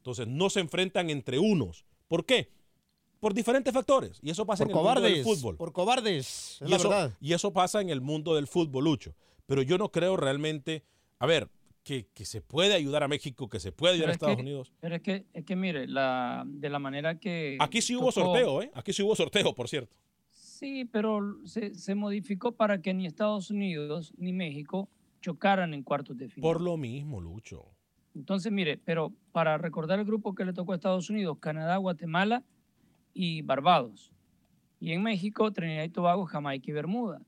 Entonces no se enfrentan entre unos. ¿Por qué? Por diferentes factores. Y eso pasa Por en el mundo del cobardes, fútbol. por cobardes, es Y la eso, verdad. y eso pasa en el mundo del fútbol, Lucho. Pero yo no creo realmente, a ver, que, que se puede ayudar a México, que se puede ayudar Pero a es Estados que- Unidos. Pero es que, es que mire, la, de la manera que... Aquí sí hubo tocó- sorteo, ¿eh? Aquí sí hubo sorteo, por cierto. Sí, pero se, se modificó para que ni Estados Unidos ni México chocaran en cuartos de final. Por lo mismo, Lucho. Entonces, mire, pero para recordar el grupo que le tocó a Estados Unidos, Canadá, Guatemala y Barbados. Y en México, Trinidad y Tobago, Jamaica y Bermuda.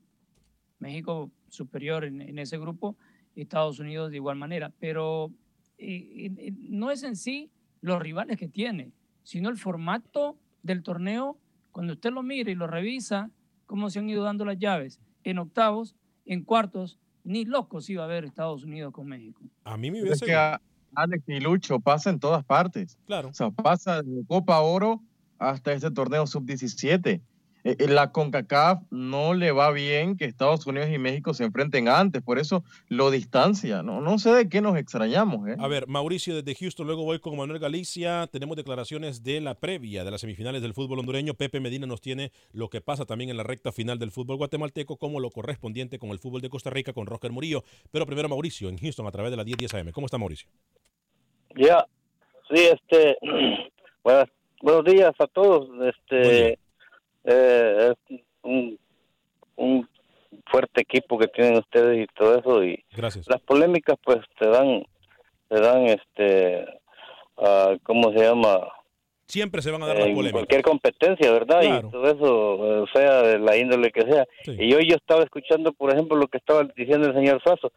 México superior en, en ese grupo, Estados Unidos de igual manera. Pero eh, no es en sí los rivales que tiene, sino el formato del torneo. Cuando usted lo mira y lo revisa, cómo se han ido dando las llaves en octavos, en cuartos, ni locos iba a ver Estados Unidos con México. A mí me Es hubiese... que a- Alex y Lucho pasa en todas partes. Claro. O sea, pasa de Copa Oro hasta este torneo sub-17. Eh, eh, La CONCACAF no le va bien que Estados Unidos y México se enfrenten antes, por eso lo distancia. No, no sé de qué nos extrañamos. ¿eh? A ver, Mauricio desde Houston, luego voy con Manuel Galicia. Tenemos declaraciones de la previa de las semifinales del fútbol hondureño. Pepe Medina nos tiene lo que pasa también en la recta final del fútbol guatemalteco, como lo correspondiente con el fútbol de Costa Rica con Roger Murillo. Pero primero Mauricio en Houston a través de la 1010 AM. ¿Cómo está Mauricio? Ya, sí, este, (clears throat) buenas, buenos días a todos. Este, eh, es un, un fuerte equipo que tienen ustedes y todo eso y Gracias. las polémicas pues te dan, te dan este, ah, ¿cómo se llama? Siempre se van a dar las polémicas. cualquier competencia, ¿verdad? Claro. Y todo eso, eh, sea de la índole que sea. Y hoy yo estaba escuchando, por ejemplo, lo que estaba diciendo el señor Suazo.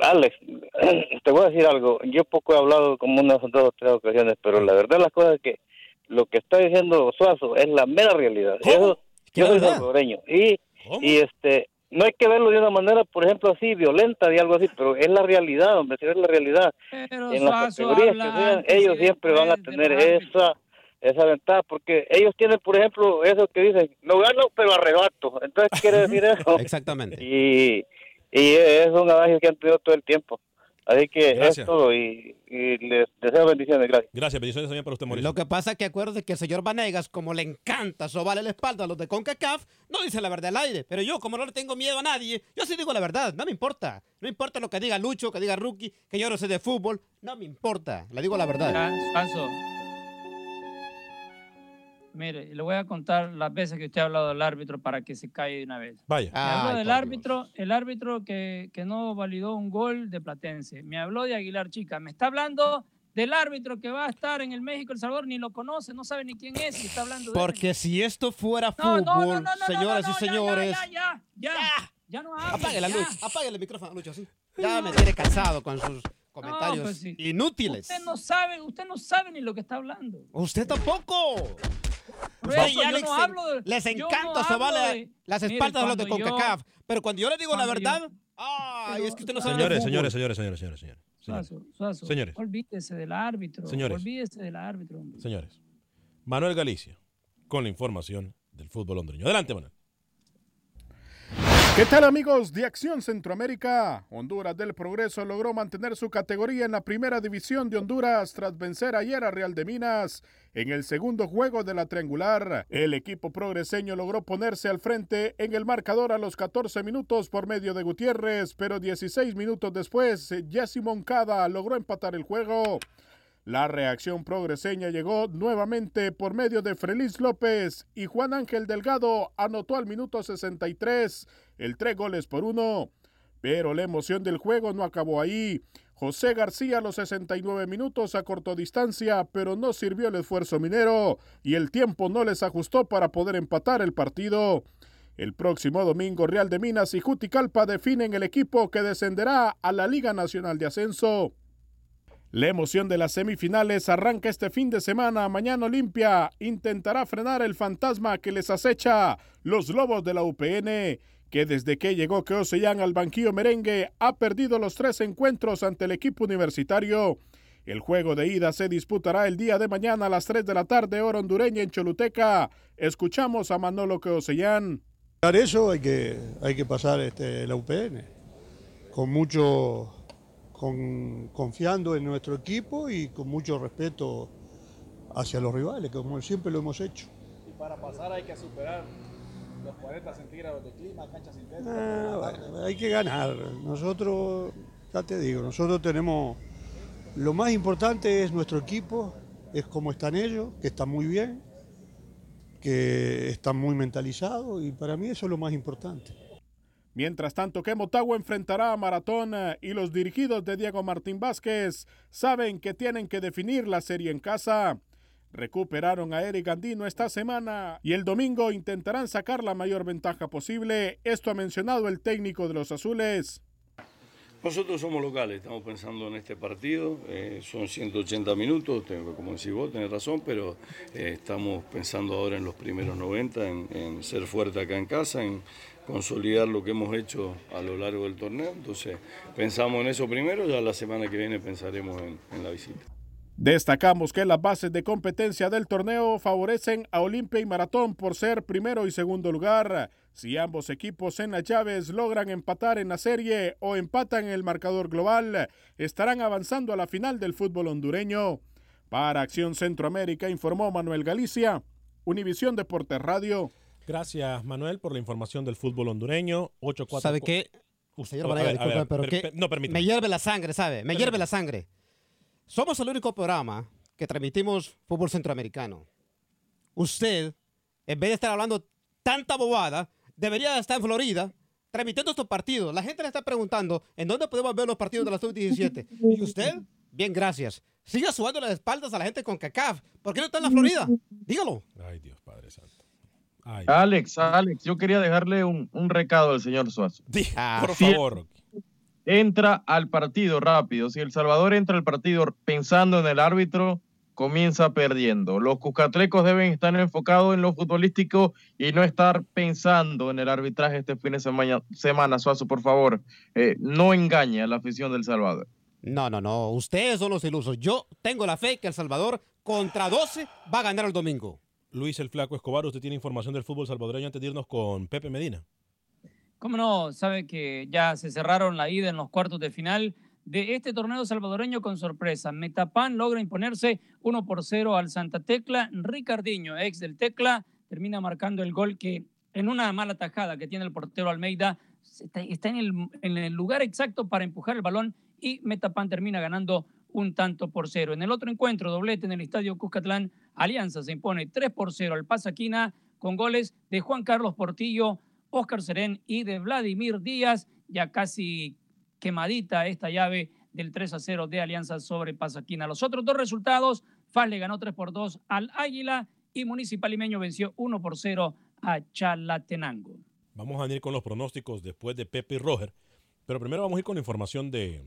Alex, (clears throat) te voy a decir algo. Yo poco he hablado como unas dos o tres ocasiones, pero la verdad las cosas es que lo que está diciendo Suazo es la mera realidad. Eso, yo soy salvadoreño y, y este no hay que verlo de una manera, por ejemplo, así violenta de algo así, pero es la realidad, hombre, si es la realidad. Pero en las categorías que sean, ellos siempre van a tener esa esa ventaja, porque ellos tienen, por ejemplo, eso que dicen, no gano, pero arrebato. Entonces, quiere decir (laughs) eso. Exactamente. Y, y es un adagio que han tenido todo el tiempo. Así que Gracias. es todo y, y les deseo bendiciones. Gracias. Gracias, bendiciones también para usted, Mauricio. Lo que pasa es que acuérdate que el señor Vanegas, como le encanta sobarle la espalda a los de CONCACAF, no dice la verdad al aire. Pero yo, como no le tengo miedo a nadie, yo sí digo la verdad. No me importa. No importa lo que diga Lucho, que diga Rookie, que yo no sé de fútbol. No me importa. Le digo la verdad. Mire, le voy a contar las veces que usted ha hablado del árbitro para que se calle de una vez. Vaya. Me habló Ay, del árbitro, el árbitro que, que no validó un gol de Platense. Me habló de Aguilar Chica. Me está hablando del árbitro que va a estar en el México El Salvador, ni lo conoce, no sabe ni quién es y está hablando de él. Porque si esto fuera fútbol, no, no, no, no, no, señoras no, y señores. Ya, ya, ya, ya, ya no hable, Apague la ya. luz, apague el micrófono, Lucho, así. Ya me tiene cansado con sus comentarios pues sí. inútiles. Usted no sabe, usted no sabe ni lo que está hablando. Usted tampoco. No hablo de- les no encanta sobarle de- las Mire, espaldas a los de CONCACAF. Pero cuando yo le digo la yo- verdad, ay, es que usted no sabe Señores, señores, señores, señores, señores, señores. Señores. Suazo, Suazo, Señores. olvídese del árbitro. Señores. Olvídese del árbitro. hombre. Señores. Manuel Galicia, con la información del fútbol hondureño. Adelante, Manuel. ¿Qué tal amigos de Acción Centroamérica? Honduras del Progreso logró mantener su categoría en la primera división de Honduras tras vencer ayer a Real de Minas en el segundo juego de la triangular. El equipo progreseño logró ponerse al frente en el marcador a los 14 minutos por medio de Gutiérrez, pero 16 minutos después Jesse Moncada logró empatar el juego. La reacción progreseña llegó nuevamente por medio de Feliz López y Juan Ángel Delgado anotó al minuto 63 el tres goles por uno. Pero la emoción del juego no acabó ahí. José García a los 69 minutos acortó distancia, pero no sirvió el esfuerzo minero y el tiempo no les ajustó para poder empatar el partido. El próximo domingo Real de Minas y Juticalpa definen el equipo que descenderá a la Liga Nacional de Ascenso. La emoción de las semifinales arranca este fin de semana. Mañana Olimpia intentará frenar el fantasma que les acecha los Lobos de la UPN, que desde que llegó Keosellán al banquillo merengue ha perdido los tres encuentros ante el equipo universitario. El juego de ida se disputará el día de mañana a las 3 de la tarde, hora hondureña en Choluteca. Escuchamos a Manolo Keosellán. Para eso hay que, hay que pasar este, la UPN, con mucho, con, confiando en nuestro equipo y con mucho respeto hacia los rivales, como siempre lo hemos hecho. Y para pasar hay que superar los 40 centígrados de clima, cancha sintética. Ah, bueno, hay que ganar. Nosotros, ya te digo, nosotros tenemos, lo más importante es nuestro equipo, es cómo están ellos, que están muy bien, que están muy mentalizados y para mí eso es lo más importante. Mientras tanto que Motagua enfrentará a Maratón eh, y los dirigidos de Diego Martín Vázquez saben que tienen que definir la serie en casa. Recuperaron a Eric Andino esta semana y el domingo intentarán sacar la mayor ventaja posible. Esto ha mencionado el técnico de los azules. Nosotros somos locales, estamos pensando en este partido, eh, son 180 minutos, tengo- como decís vos, tenés razón, pero eh, estamos pensando ahora en los primeros 90, en, ser fuerte acá en casa, consolidar lo que hemos hecho a lo largo del torneo. Entonces, pensamos en eso primero, ya la semana que viene pensaremos en, la visita. Destacamos que las bases de competencia del torneo favorecen a Olimpia y Maratón por ser primero y segundo lugar. Si ambos equipos en las llaves logran empatar en la serie o empatan en el marcador global, estarán avanzando a la final del fútbol hondureño. Para Acción Centroamérica informó Manuel Galicia, Univisión Deportes Radio. Gracias, Manuel, por la información del fútbol hondureño. 8 4 ¿Sabe qué? Señor Oh, a Vanegas, ver, a ver, disculpe, pero per- que per- no, me hierve la sangre, ¿sabe? Me hierve la sangre. Somos el único programa que transmitimos fútbol centroamericano. Usted, en vez de estar hablando tanta bobada, debería estar en Florida transmitiendo estos partidos. La gente le está preguntando en dónde podemos ver los partidos de la sub-17. ¿Y usted? Bien, gracias. Siga subando las espaldas a la gente con CACAF. ¿Por qué no está en la Florida? Dígalo. Ay, Dios Padre Santo. Alex, Alex, yo quería dejarle un, un recado al señor Suazo. por Si él favor. Entra al partido rápido. Si El Salvador entra al partido pensando en el árbitro, comienza perdiendo. Los cucatlecos deben estar enfocados en lo futbolístico y no estar pensando en el arbitraje este fin de semana. semana Suazo, por favor, eh, no engañe a la afición del Salvador. No, no, no. Ustedes son los ilusos. Yo tengo la fe que El Salvador contra 12 va a ganar el domingo. Luis el Flaco Escobar, usted tiene información del fútbol salvadoreño antes de irnos con Pepe Medina. ¿Cómo no? Sabe que ya se cerraron la ida en los cuartos de final de este torneo salvadoreño con sorpresa. Metapan logra imponerse 1 por 0 al Santa Tecla. Ricardiño, ex del Tecla, termina marcando el gol que en una mala tajada que tiene el portero Almeida está en el, en el lugar exacto para empujar el balón y Metapan termina ganando un tanto por cero. En el otro encuentro, doblete en el Estadio Cuscatlán, Alianza se impone 3 por 0 al Pasaquina con goles de Juan Carlos Portillo, Óscar Serén y de Vladimir Díaz, ya casi quemadita esta llave del 3 a 0 de Alianza sobre Pasaquina. Los otros dos resultados, FAS le ganó 3 por 2 al Águila y Municipal Limeño venció 1 por 0 a Chalatenango. Vamos a ir con los pronósticos después de Pepe y Roger, pero primero vamos a ir con la información de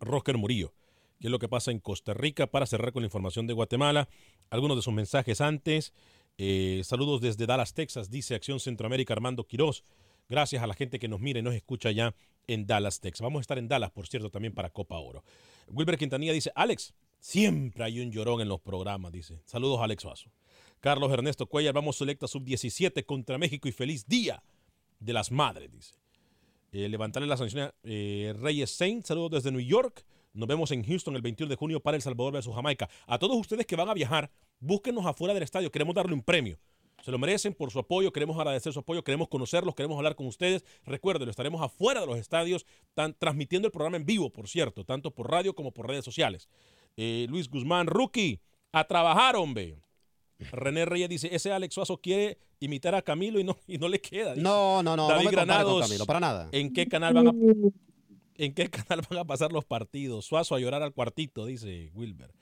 Roger Murillo qué es lo que pasa en Costa Rica, para cerrar con la información de Guatemala. Algunos de sus mensajes antes. Eh, saludos desde Dallas, Texas, dice Acción Centroamérica Armando Quirós. Gracias a la gente que nos mira y nos escucha ya en Dallas, Texas. Vamos a estar en Dallas, por cierto, también para Copa Oro. Wilber Quintanilla dice, Alex, siempre hay un llorón en los programas, dice. Saludos, Alex Vaso. Carlos Ernesto Cuellar, vamos selecta sub-17 contra México y feliz día de las madres, dice. Eh, levantarle la sanción eh, Reyes Saint, saludos desde New York. Nos vemos en Houston el 21 de junio para El Salvador versus Jamaica. A todos ustedes que van a viajar, búsquenos afuera del estadio. Queremos darle un premio. Se lo merecen por su apoyo, queremos agradecer su apoyo, queremos conocerlos, queremos hablar con ustedes. Recuerden, estaremos afuera de los estadios, transmitiendo el programa en vivo, por cierto, tanto por radio como por redes sociales. Eh, Luis Guzmán, rookie, a trabajar, hombre. René Reyes dice, ese Alex Suazo quiere imitar a Camilo y no, y no le queda. No, no, no, David no me Granados, Camilo, para nada. ¿En qué canal van a ¿En qué (laughs) canal van a pasar los partidos? Suazo a llorar al cuartito, dice Wilber.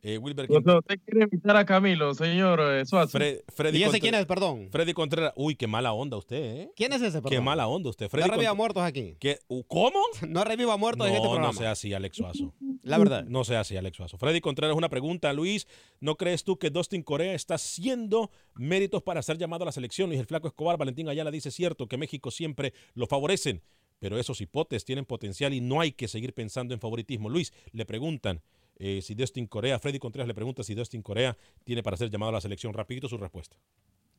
Eh, Wilber usted quiere invitar a Camilo, señor eh, Suazo. Fre- Freddy ¿Y ese quién es, perdón? Freddy Contreras. Uy, qué mala onda usted, ¿eh? ¿Quién es ese, Qué perdón? mala onda usted. No Freddy reviva Cont- muertos aquí. ¿Qué? ¿Cómo? (laughs) No reviva muertos en este No, programa. no sea así, Alex Suazo. La verdad. No sea así, Alex Suazo. Freddy Contreras, una pregunta. Luis, ¿no crees tú que Dustin Corea está haciendo méritos para ser llamado a la selección? Luis el Flaco Escobar, Valentín Ayala dice cierto que México siempre lo favorecen, pero esos hipotes tienen potencial y no hay que seguir pensando en favoritismo. Luis, le preguntan eh, si Dustin Corea, Freddy Contreras le pregunta si Dustin Corea tiene para ser llamado a la selección. Rapidito su respuesta.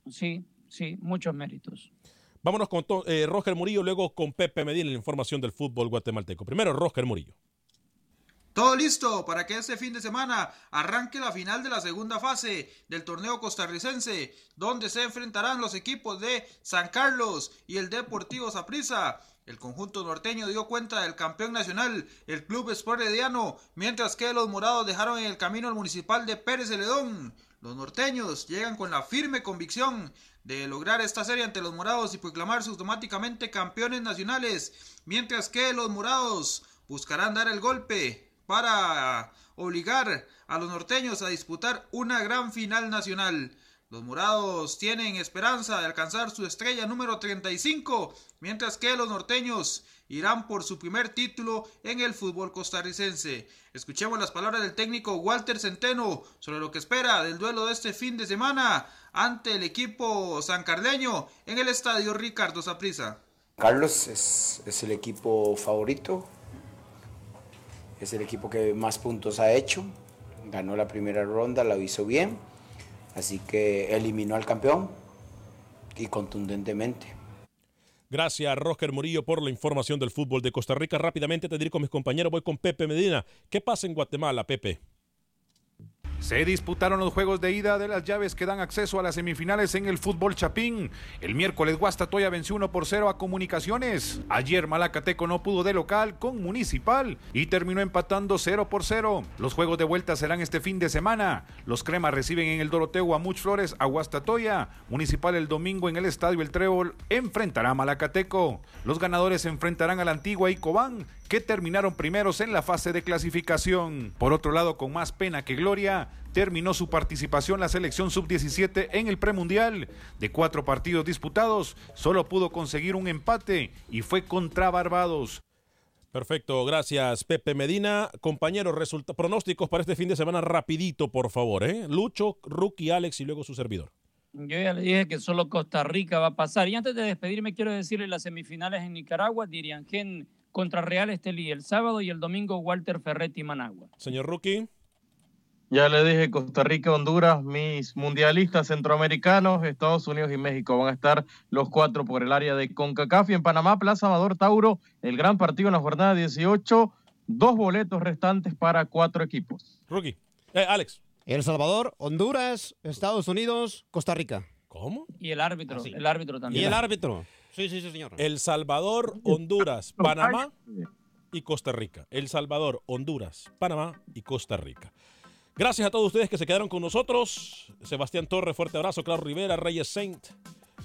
Sí, sí, muchos méritos. Vámonos con to- eh, Roger Murillo, luego con Pepe Medina, la información del fútbol guatemalteco. Primero, Roger Murillo. Todo listo para que este fin de semana arranque la final de la segunda fase del torneo costarricense, donde se enfrentarán los equipos de San Carlos y el Deportivo Saprissa. El conjunto norteño dio cuenta del campeón nacional, el Club Sport mientras que los morados dejaron en el camino al municipal de Pérez Celedón. Los norteños llegan con la firme convicción de lograr esta serie ante los morados y proclamarse automáticamente campeones nacionales, mientras que los morados buscarán dar el golpe para obligar a los norteños a disputar una gran final nacional. Los morados tienen esperanza de alcanzar su estrella número 35, mientras que los norteños irán por su primer título en el fútbol costarricense. Escuchemos las palabras del técnico Walter Centeno sobre lo que espera del duelo de este fin de semana ante el equipo sancarleño en el estadio Ricardo Saprissa. Carlos es, es el equipo favorito, es el equipo que más puntos ha hecho, ganó la primera ronda, la hizo bien, así que eliminó al campeón y contundentemente. Gracias, Roger Murillo, por la información del fútbol de Costa Rica. Rápidamente te diré con mis compañeros, voy con Pepe Medina. ¿Qué pasa en Guatemala, Pepe? Se disputaron los juegos de ida de las llaves que dan acceso a las semifinales en el fútbol chapín. El miércoles Guastatoya venció 1 por 0 a Comunicaciones. Ayer Malacateco no pudo de local con Municipal y terminó empatando 0 por 0. Los juegos de vuelta serán este fin de semana. Los cremas reciben en el Doroteo a Much Flores a Guastatoya. Municipal el domingo en el Estadio El Trébol enfrentará a Malacateco. Los ganadores se enfrentarán a la Antigua y Cobán que terminaron primeros en la fase de clasificación. Por otro lado, con más pena que gloria, terminó su participación la selección sub-17 en el premundial. De cuatro partidos disputados, solo pudo conseguir un empate y fue contra Barbados. Perfecto, gracias Pepe Medina. Compañeros, resulta pronósticos para este fin de semana rapidito, por favor. ¿eh? Lucho, Rookie, Alex y luego su servidor. Yo ya le dije que solo Costa Rica va a pasar. Y antes de despedirme, quiero decirle las semifinales en Nicaragua, Diriangén contra Real Estelí el sábado y el domingo Walter Ferretti Managua. Señor Rookie. Ya le dije, Costa Rica, Honduras, mis mundialistas centroamericanos, Estados Unidos y México van a estar los cuatro por el área de CONCACAF y en Panamá, Plaza Amador Tauro, el gran partido en la jornada 18, dos boletos restantes para cuatro equipos. Rookie. Eh, Alex. El Salvador, Honduras, Estados Unidos, Costa Rica. ¿Cómo? Y el árbitro, el árbitro también. Y el árbitro. Sí, sí, sí, señor. El Salvador, Honduras, (laughs) Panamá y Costa Rica. El Salvador, Honduras, Panamá y Costa Rica. Gracias a todos ustedes que se quedaron con nosotros. Sebastián Torres, fuerte abrazo. Claro Rivera, Reyes Saint,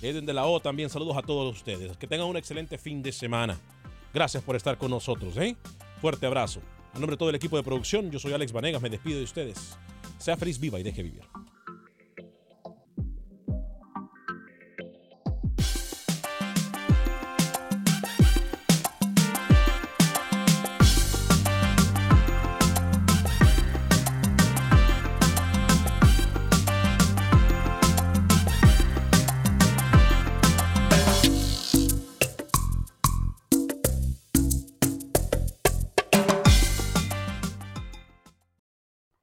Eden de la O también. Saludos a todos ustedes. Que tengan un excelente fin de semana. Gracias por estar con nosotros. ¿eh? Fuerte abrazo. A nombre de todo el equipo de producción, yo soy Alex Vanegas. Me despido de ustedes. Sea feliz, viva y deje vivir.